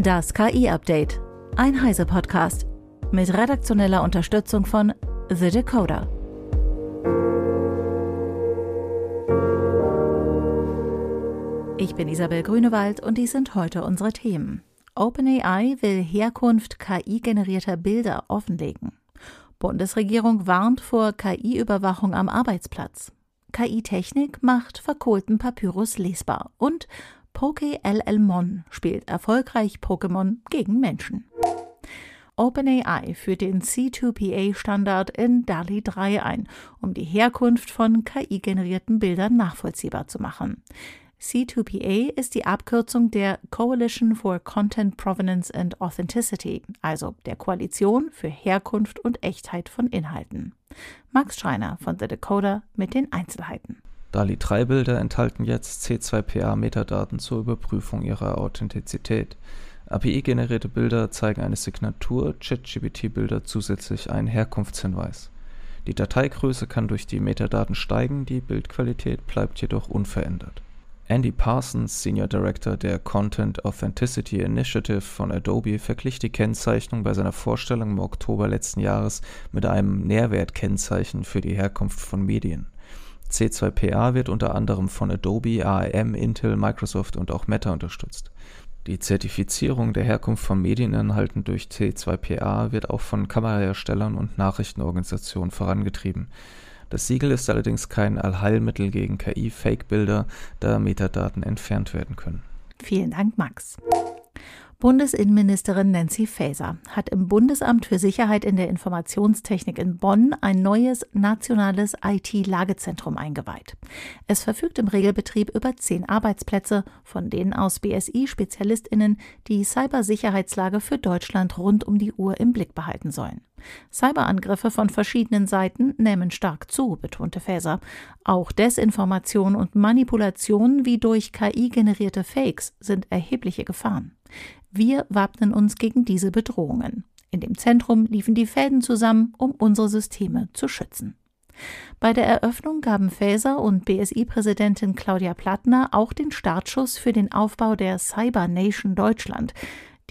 Das KI-Update. Ein Heise-Podcast. Mit redaktioneller Unterstützung von The Decoder. Ich bin Isabel Grünewald und dies sind heute unsere Themen. OpenAI will Herkunft KI-generierter Bilder offenlegen. Bundesregierung warnt vor KI-Überwachung am Arbeitsplatz. KI-Technik macht verkohlten Papyrus lesbar und Poke LL spielt erfolgreich Pokémon gegen Menschen. OpenAI führt den C2PA-Standard in DALI 3 ein, um die Herkunft von KI-generierten Bildern nachvollziehbar zu machen. C2PA ist die Abkürzung der Coalition for Content Provenance and Authenticity, also der Koalition für Herkunft und Echtheit von Inhalten. Max Schreiner von The Decoder mit den Einzelheiten. DALI-3-Bilder enthalten jetzt C2PA-Metadaten zur Überprüfung ihrer Authentizität. API-generierte Bilder zeigen eine Signatur, ChatGPT-Bilder zusätzlich einen Herkunftshinweis. Die Dateigröße kann durch die Metadaten steigen, die Bildqualität bleibt jedoch unverändert. Andy Parsons, Senior Director der Content Authenticity Initiative von Adobe, verglich die Kennzeichnung bei seiner Vorstellung im Oktober letzten Jahres mit einem Nährwertkennzeichen für die Herkunft von Medien. C2PA wird unter anderem von Adobe, ARM, Intel, Microsoft und auch Meta unterstützt. Die Zertifizierung der Herkunft von Medieninhalten durch C2PA wird auch von Kameraherstellern und Nachrichtenorganisationen vorangetrieben. Das Siegel ist allerdings kein Allheilmittel gegen KI-Fake-Bilder, da Metadaten entfernt werden können. Vielen Dank, Max. Bundesinnenministerin Nancy Faeser hat im Bundesamt für Sicherheit in der Informationstechnik in Bonn ein neues nationales IT-Lagezentrum eingeweiht. Es verfügt im Regelbetrieb über zehn Arbeitsplätze, von denen aus BSI-SpezialistInnen die Cybersicherheitslage für Deutschland rund um die Uhr im Blick behalten sollen. Cyberangriffe von verschiedenen Seiten nehmen stark zu, betonte Faeser. Auch Desinformation und Manipulation wie durch KI generierte Fakes sind erhebliche Gefahren. Wir wappnen uns gegen diese Bedrohungen. In dem Zentrum liefen die Fäden zusammen, um unsere Systeme zu schützen. Bei der Eröffnung gaben Faeser und BSI-Präsidentin Claudia Plattner auch den Startschuss für den Aufbau der Cyber Nation Deutschland.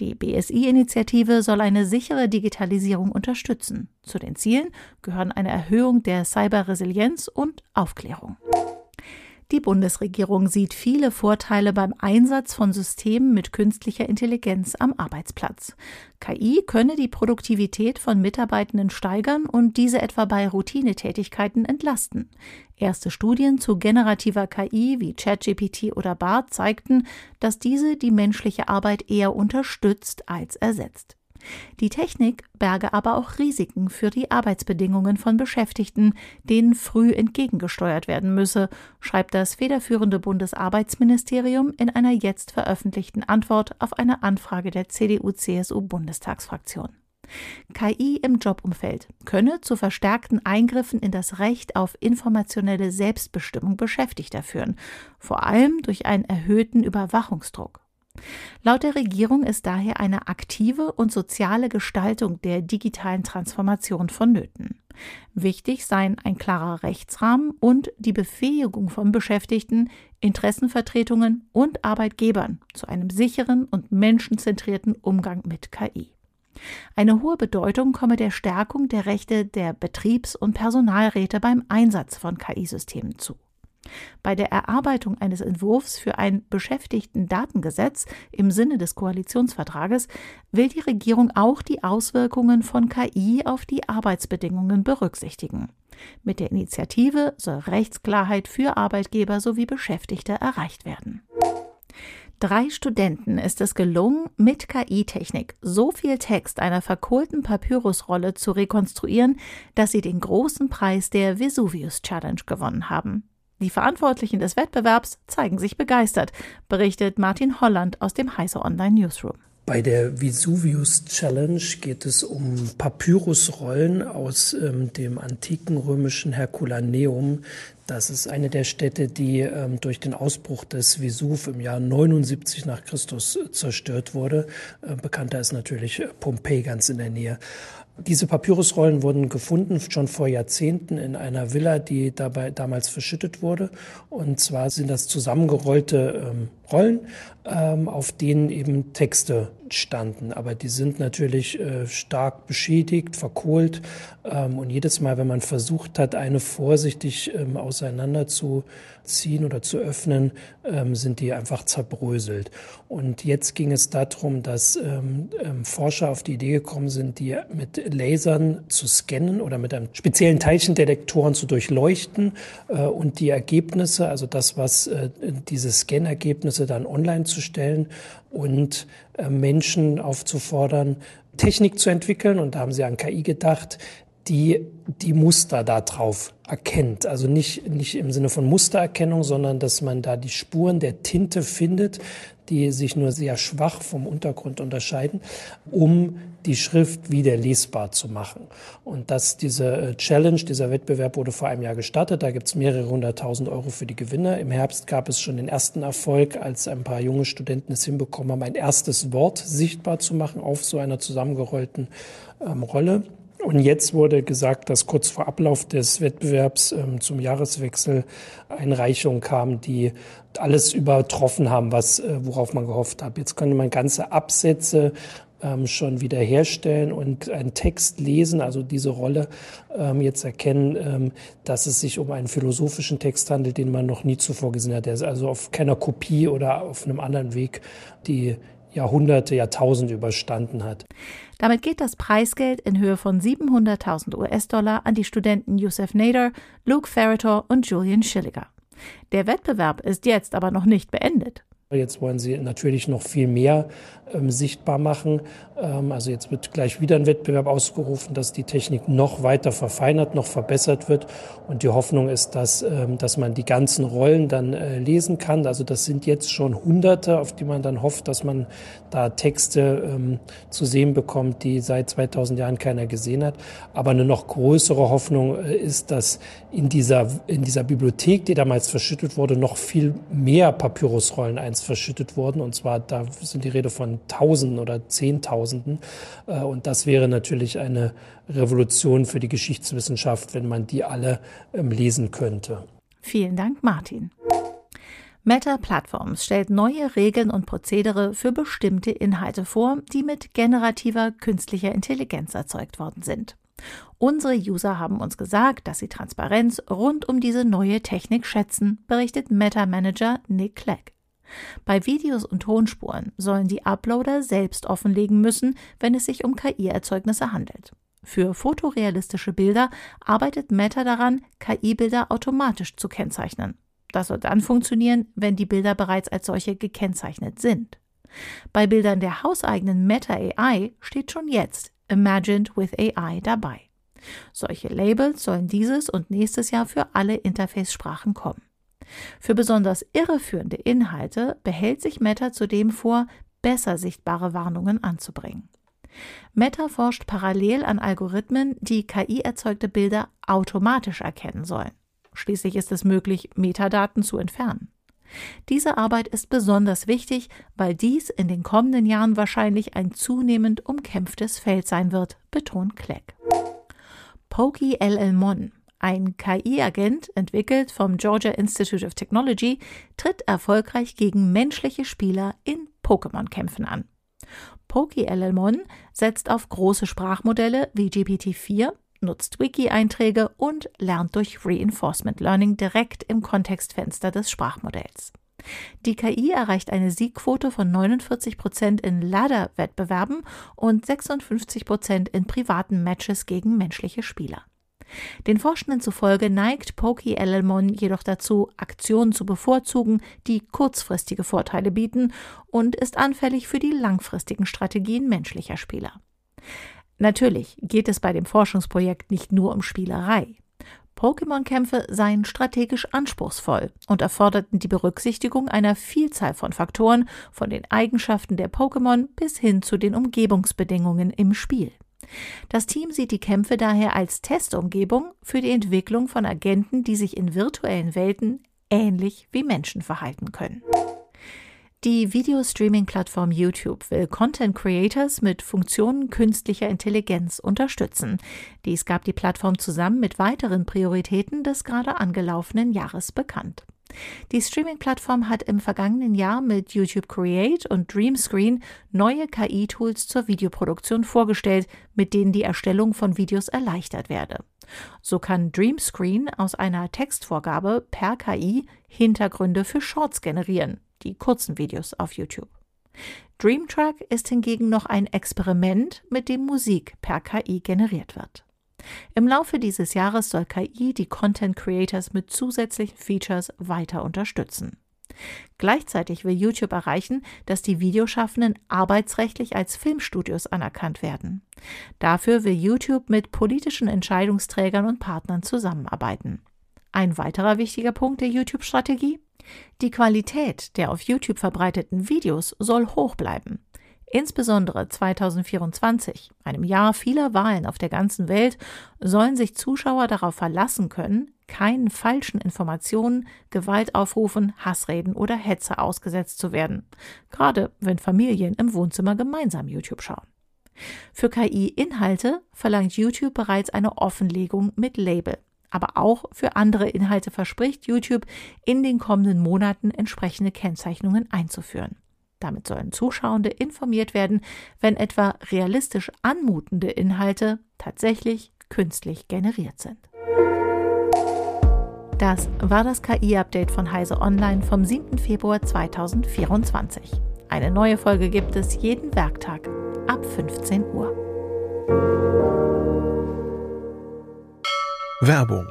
Die BSI-Initiative soll eine sichere Digitalisierung unterstützen. Zu den Zielen gehören eine Erhöhung der Cyberresilienz und Aufklärung. Die Bundesregierung sieht viele Vorteile beim Einsatz von Systemen mit künstlicher Intelligenz am Arbeitsplatz. KI könne die Produktivität von Mitarbeitenden steigern und diese etwa bei Routinetätigkeiten entlasten. Erste Studien zu generativer KI wie ChatGPT oder BART zeigten, dass diese die menschliche Arbeit eher unterstützt als ersetzt. Die Technik berge aber auch Risiken für die Arbeitsbedingungen von Beschäftigten, denen früh entgegengesteuert werden müsse, schreibt das federführende Bundesarbeitsministerium in einer jetzt veröffentlichten Antwort auf eine Anfrage der CDU-CSU-Bundestagsfraktion. KI im Jobumfeld könne zu verstärkten Eingriffen in das Recht auf informationelle Selbstbestimmung Beschäftigter führen, vor allem durch einen erhöhten Überwachungsdruck. Laut der Regierung ist daher eine aktive und soziale Gestaltung der digitalen Transformation vonnöten. Wichtig seien ein klarer Rechtsrahmen und die Befähigung von Beschäftigten, Interessenvertretungen und Arbeitgebern zu einem sicheren und menschenzentrierten Umgang mit KI. Eine hohe Bedeutung komme der Stärkung der Rechte der Betriebs- und Personalräte beim Einsatz von KI-Systemen zu. Bei der Erarbeitung eines Entwurfs für ein Beschäftigten-Datengesetz im Sinne des Koalitionsvertrages will die Regierung auch die Auswirkungen von KI auf die Arbeitsbedingungen berücksichtigen. Mit der Initiative soll Rechtsklarheit für Arbeitgeber sowie Beschäftigte erreicht werden. Drei Studenten ist es gelungen, mit KI-Technik so viel Text einer verkohlten Papyrusrolle zu rekonstruieren, dass sie den großen Preis der Vesuvius Challenge gewonnen haben. Die Verantwortlichen des Wettbewerbs zeigen sich begeistert, berichtet Martin Holland aus dem Heise Online Newsroom. Bei der Vesuvius Challenge geht es um Papyrusrollen aus ähm, dem antiken römischen Herculaneum, Das ist eine der Städte, die ähm, durch den Ausbruch des Vesuv im Jahr 79 nach Christus äh, zerstört wurde. Äh, bekannter ist natürlich Pompeji ganz in der Nähe. Diese Papyrusrollen wurden gefunden schon vor Jahrzehnten in einer Villa, die dabei damals verschüttet wurde. Und zwar sind das zusammengerollte ähm, Rollen, ähm, auf denen eben Texte standen. Aber die sind natürlich äh, stark beschädigt, verkohlt. Ähm, und jedes Mal, wenn man versucht hat, eine vorsichtig ähm, auseinanderzuziehen oder zu öffnen, ähm, sind die einfach zerbröselt. Und jetzt ging es darum, dass ähm, ähm, Forscher auf die Idee gekommen sind, die mit Lasern zu scannen oder mit einem speziellen Teilchendetektoren zu durchleuchten äh, und die Ergebnisse, also das, was äh, diese Scannergebnisse dann online zu stellen und äh, Menschen aufzufordern, Technik zu entwickeln. Und da haben sie an KI gedacht, die die Muster da drauf erkennt. Also nicht, nicht im Sinne von Mustererkennung, sondern dass man da die Spuren der Tinte findet, die sich nur sehr schwach vom Untergrund unterscheiden, um die Schrift wieder lesbar zu machen. Und dass diese äh, Challenge, dieser Wettbewerb wurde vor einem Jahr gestartet. Da gibt es mehrere hunderttausend Euro für die Gewinner. Im Herbst gab es schon den ersten Erfolg, als ein paar junge Studenten es hinbekommen haben, ein erstes Wort sichtbar zu machen auf so einer zusammengerollten ähm, Rolle. Und jetzt wurde gesagt, dass kurz vor Ablauf des Wettbewerbs ähm, zum Jahreswechsel Einreichungen kamen, die alles übertroffen haben, was, äh, worauf man gehofft hat. Jetzt könnte man ganze Absätze ähm, schon wiederherstellen und einen Text lesen, also diese Rolle ähm, jetzt erkennen, ähm, dass es sich um einen philosophischen Text handelt, den man noch nie zuvor gesehen hat. Der ist also auf keiner Kopie oder auf einem anderen Weg die Jahrhunderte, Jahrtausende überstanden hat. Damit geht das Preisgeld in Höhe von 700.000 US-Dollar an die Studenten Youssef Nader, Luke Ferretor und Julian Schilliger. Der Wettbewerb ist jetzt aber noch nicht beendet. Jetzt wollen sie natürlich noch viel mehr ähm, sichtbar machen. Ähm, also jetzt wird gleich wieder ein Wettbewerb ausgerufen, dass die Technik noch weiter verfeinert, noch verbessert wird. Und die Hoffnung ist, dass, ähm, dass man die ganzen Rollen dann äh, lesen kann. Also das sind jetzt schon Hunderte, auf die man dann hofft, dass man da Texte ähm, zu sehen bekommt, die seit 2000 Jahren keiner gesehen hat. Aber eine noch größere Hoffnung äh, ist, dass in dieser, in dieser Bibliothek, die damals verschüttet wurde, noch viel mehr Papyrusrollen einzeln Aliens verschüttet wurden. Und zwar, da sind die Rede von Tausenden oder Zehntausenden. Äh, und das wäre natürlich eine Revolution für die Geschichtswissenschaft, wenn man die alle ähm, lesen könnte. Vielen Dank, Martin. Meta Platforms stellt neue Regeln und Prozedere für bestimmte Inhalte vor, die mit generativer künstlicher Intelligenz erzeugt worden sind. Unsere User haben uns gesagt, dass sie Transparenz rund um diese neue Technik schätzen, berichtet Meta Manager Nick Clegg. Bei Videos und Tonspuren sollen die Uploader selbst offenlegen müssen, wenn es sich um KI-Erzeugnisse handelt. Für fotorealistische Bilder arbeitet Meta daran, KI-Bilder automatisch zu kennzeichnen. Das soll dann funktionieren, wenn die Bilder bereits als solche gekennzeichnet sind. Bei Bildern der hauseigenen Meta AI steht schon jetzt Imagined with AI dabei. Solche Labels sollen dieses und nächstes Jahr für alle Interface-Sprachen kommen. Für besonders irreführende Inhalte behält sich Meta zudem vor, besser sichtbare Warnungen anzubringen. Meta forscht parallel an Algorithmen, die KI-erzeugte Bilder automatisch erkennen sollen. Schließlich ist es möglich, Metadaten zu entfernen. Diese Arbeit ist besonders wichtig, weil dies in den kommenden Jahren wahrscheinlich ein zunehmend umkämpftes Feld sein wird, betont Clegg. Pokey LL ein KI-Agent, entwickelt vom Georgia Institute of Technology, tritt erfolgreich gegen menschliche Spieler in Pokémon-Kämpfen an. PokeLLMon setzt auf große Sprachmodelle wie GPT-4, nutzt Wiki-Einträge und lernt durch Reinforcement Learning direkt im Kontextfenster des Sprachmodells. Die KI erreicht eine Siegquote von 49 Prozent in Ladder-Wettbewerben und 56 Prozent in privaten Matches gegen menschliche Spieler. Den Forschenden zufolge neigt Pokey LLMon jedoch dazu, Aktionen zu bevorzugen, die kurzfristige Vorteile bieten und ist anfällig für die langfristigen Strategien menschlicher Spieler. Natürlich geht es bei dem Forschungsprojekt nicht nur um Spielerei. Pokémon-Kämpfe seien strategisch anspruchsvoll und erforderten die Berücksichtigung einer Vielzahl von Faktoren, von den Eigenschaften der Pokémon bis hin zu den Umgebungsbedingungen im Spiel. Das Team sieht die Kämpfe daher als Testumgebung für die Entwicklung von Agenten, die sich in virtuellen Welten ähnlich wie Menschen verhalten können. Die Videostreaming-Plattform YouTube will Content Creators mit Funktionen künstlicher Intelligenz unterstützen. Dies gab die Plattform zusammen mit weiteren Prioritäten des gerade angelaufenen Jahres bekannt. Die Streaming-Plattform hat im vergangenen Jahr mit YouTube Create und Dreamscreen neue KI-Tools zur Videoproduktion vorgestellt, mit denen die Erstellung von Videos erleichtert werde. So kann Dreamscreen aus einer Textvorgabe per KI Hintergründe für Shorts generieren, die kurzen Videos auf YouTube. Dreamtrack ist hingegen noch ein Experiment, mit dem Musik per KI generiert wird. Im Laufe dieses Jahres soll KI die Content Creators mit zusätzlichen Features weiter unterstützen. Gleichzeitig will YouTube erreichen, dass die Videoschaffenden arbeitsrechtlich als Filmstudios anerkannt werden. Dafür will YouTube mit politischen Entscheidungsträgern und Partnern zusammenarbeiten. Ein weiterer wichtiger Punkt der YouTube-Strategie? Die Qualität der auf YouTube verbreiteten Videos soll hoch bleiben. Insbesondere 2024, einem Jahr vieler Wahlen auf der ganzen Welt, sollen sich Zuschauer darauf verlassen können, keinen falschen Informationen, Gewaltaufrufen, Hassreden oder Hetze ausgesetzt zu werden, gerade wenn Familien im Wohnzimmer gemeinsam YouTube schauen. Für KI-Inhalte verlangt YouTube bereits eine Offenlegung mit Label. Aber auch für andere Inhalte verspricht YouTube, in den kommenden Monaten entsprechende Kennzeichnungen einzuführen. Damit sollen Zuschauende informiert werden, wenn etwa realistisch anmutende Inhalte tatsächlich künstlich generiert sind. Das war das KI-Update von Heise Online vom 7. Februar 2024. Eine neue Folge gibt es jeden Werktag ab 15 Uhr. Werbung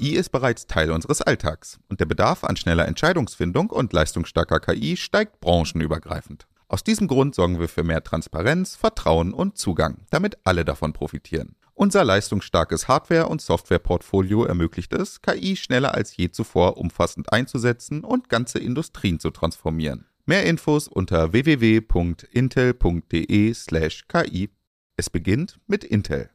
KI ist bereits Teil unseres Alltags und der Bedarf an schneller Entscheidungsfindung und leistungsstarker KI steigt branchenübergreifend. Aus diesem Grund sorgen wir für mehr Transparenz, Vertrauen und Zugang, damit alle davon profitieren. Unser leistungsstarkes Hardware- und Softwareportfolio ermöglicht es, KI schneller als je zuvor umfassend einzusetzen und ganze Industrien zu transformieren. Mehr Infos unter www.intel.de/ki. Es beginnt mit Intel.